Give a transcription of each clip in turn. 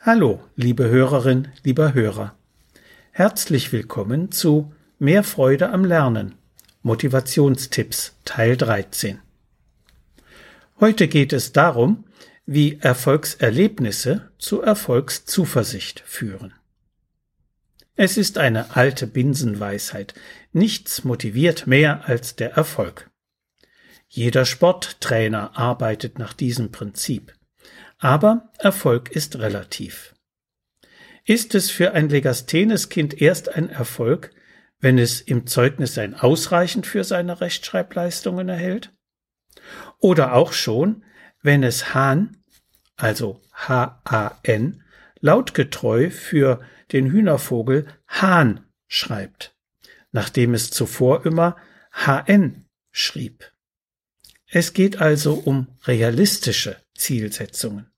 Hallo, liebe Hörerin, lieber Hörer. Herzlich willkommen zu Mehr Freude am Lernen. Motivationstipps Teil 13. Heute geht es darum, wie Erfolgserlebnisse zu Erfolgszuversicht führen. Es ist eine alte Binsenweisheit. Nichts motiviert mehr als der Erfolg. Jeder Sporttrainer arbeitet nach diesem Prinzip. Aber Erfolg ist relativ. Ist es für ein Legasthenes-Kind erst ein Erfolg, wenn es im Zeugnis ein Ausreichend für seine Rechtschreibleistungen erhält? Oder auch schon, wenn es Hahn, also H-A-N, lautgetreu für den Hühnervogel Hahn schreibt, nachdem es zuvor immer HN schrieb. Es geht also um realistische Zielsetzungen.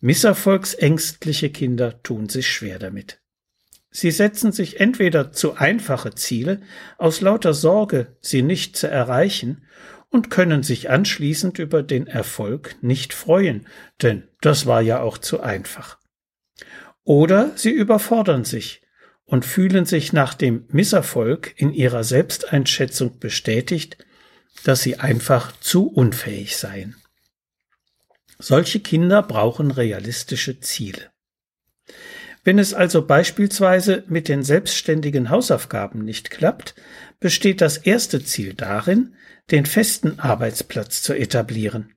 Misserfolgsängstliche Kinder tun sich schwer damit. Sie setzen sich entweder zu einfache Ziele aus lauter Sorge, sie nicht zu erreichen, und können sich anschließend über den Erfolg nicht freuen, denn das war ja auch zu einfach. Oder sie überfordern sich und fühlen sich nach dem Misserfolg in ihrer Selbsteinschätzung bestätigt, dass sie einfach zu unfähig seien. Solche Kinder brauchen realistische Ziele. Wenn es also beispielsweise mit den selbstständigen Hausaufgaben nicht klappt, besteht das erste Ziel darin, den festen Arbeitsplatz zu etablieren.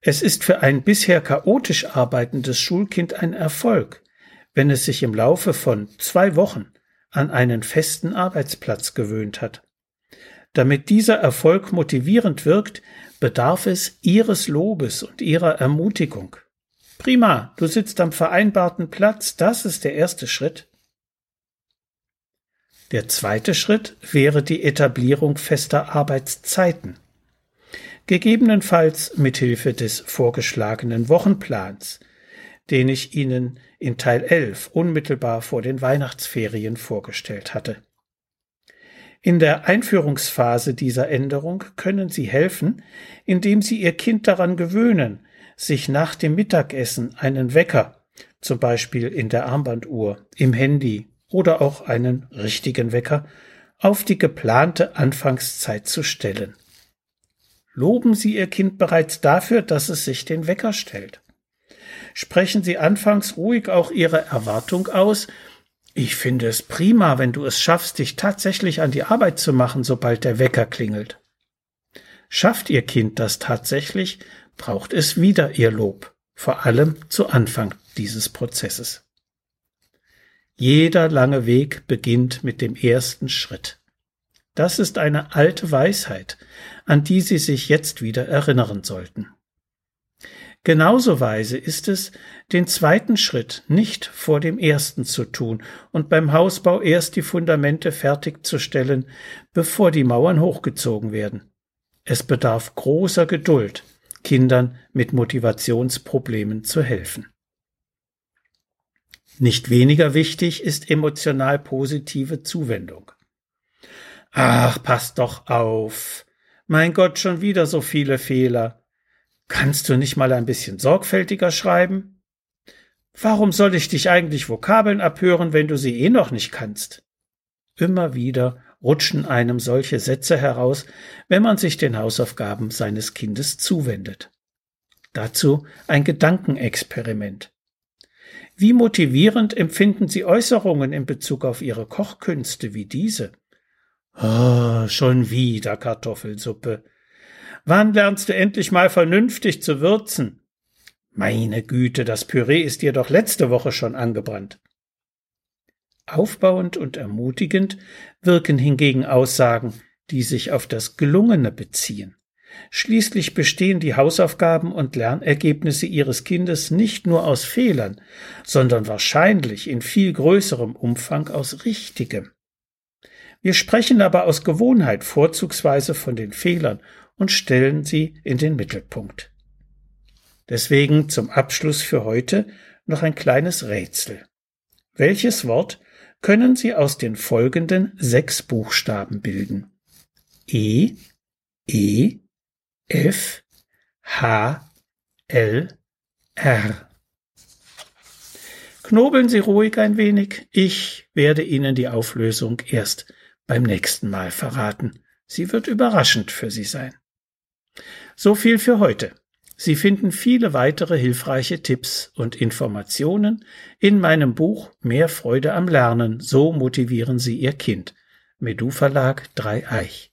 Es ist für ein bisher chaotisch arbeitendes Schulkind ein Erfolg, wenn es sich im Laufe von zwei Wochen an einen festen Arbeitsplatz gewöhnt hat. Damit dieser Erfolg motivierend wirkt, bedarf es Ihres Lobes und Ihrer Ermutigung. Prima, du sitzt am vereinbarten Platz, das ist der erste Schritt. Der zweite Schritt wäre die Etablierung fester Arbeitszeiten. Gegebenenfalls mithilfe des vorgeschlagenen Wochenplans, den ich Ihnen in Teil 11 unmittelbar vor den Weihnachtsferien vorgestellt hatte. In der Einführungsphase dieser Änderung können Sie helfen, indem Sie Ihr Kind daran gewöhnen, sich nach dem Mittagessen einen Wecker, zum Beispiel in der Armbanduhr, im Handy oder auch einen richtigen Wecker, auf die geplante Anfangszeit zu stellen. Loben Sie Ihr Kind bereits dafür, dass es sich den Wecker stellt. Sprechen Sie anfangs ruhig auch Ihre Erwartung aus, ich finde es prima, wenn du es schaffst, dich tatsächlich an die Arbeit zu machen, sobald der Wecker klingelt. Schafft ihr Kind das tatsächlich, braucht es wieder ihr Lob, vor allem zu Anfang dieses Prozesses. Jeder lange Weg beginnt mit dem ersten Schritt. Das ist eine alte Weisheit, an die Sie sich jetzt wieder erinnern sollten. Genauso weise ist es, den zweiten Schritt nicht vor dem ersten zu tun und beim Hausbau erst die Fundamente fertigzustellen, bevor die Mauern hochgezogen werden. Es bedarf großer Geduld, Kindern mit Motivationsproblemen zu helfen. Nicht weniger wichtig ist emotional positive Zuwendung. Ach, pass doch auf. Mein Gott, schon wieder so viele Fehler. Kannst du nicht mal ein bisschen sorgfältiger schreiben? Warum soll ich dich eigentlich Vokabeln abhören, wenn du sie eh noch nicht kannst? Immer wieder rutschen einem solche Sätze heraus, wenn man sich den Hausaufgaben seines Kindes zuwendet. Dazu ein Gedankenexperiment. Wie motivierend empfinden Sie Äußerungen in Bezug auf Ihre Kochkünste wie diese? Oh, schon wieder Kartoffelsuppe. Wann lernst du endlich mal vernünftig zu würzen? Meine Güte, das Püree ist dir doch letzte Woche schon angebrannt. Aufbauend und ermutigend wirken hingegen Aussagen, die sich auf das Gelungene beziehen. Schließlich bestehen die Hausaufgaben und Lernergebnisse Ihres Kindes nicht nur aus Fehlern, sondern wahrscheinlich in viel größerem Umfang aus Richtigem. Wir sprechen aber aus Gewohnheit vorzugsweise von den Fehlern und stellen sie in den Mittelpunkt. Deswegen zum Abschluss für heute noch ein kleines Rätsel. Welches Wort können Sie aus den folgenden sechs Buchstaben bilden? E, E, F, H, L, R. Knobeln Sie ruhig ein wenig. Ich werde Ihnen die Auflösung erst beim nächsten Mal verraten. Sie wird überraschend für Sie sein. So viel für heute. Sie finden viele weitere hilfreiche Tipps und Informationen in meinem Buch Mehr Freude am Lernen. So motivieren Sie Ihr Kind. Medu Verlag Dreieich.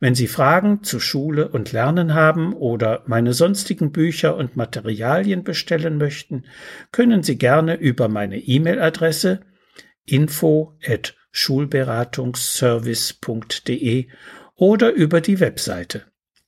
Wenn Sie Fragen zu Schule und Lernen haben oder meine sonstigen Bücher und Materialien bestellen möchten, können Sie gerne über meine E-Mail-Adresse info at schulberatungsservice.de oder über die Webseite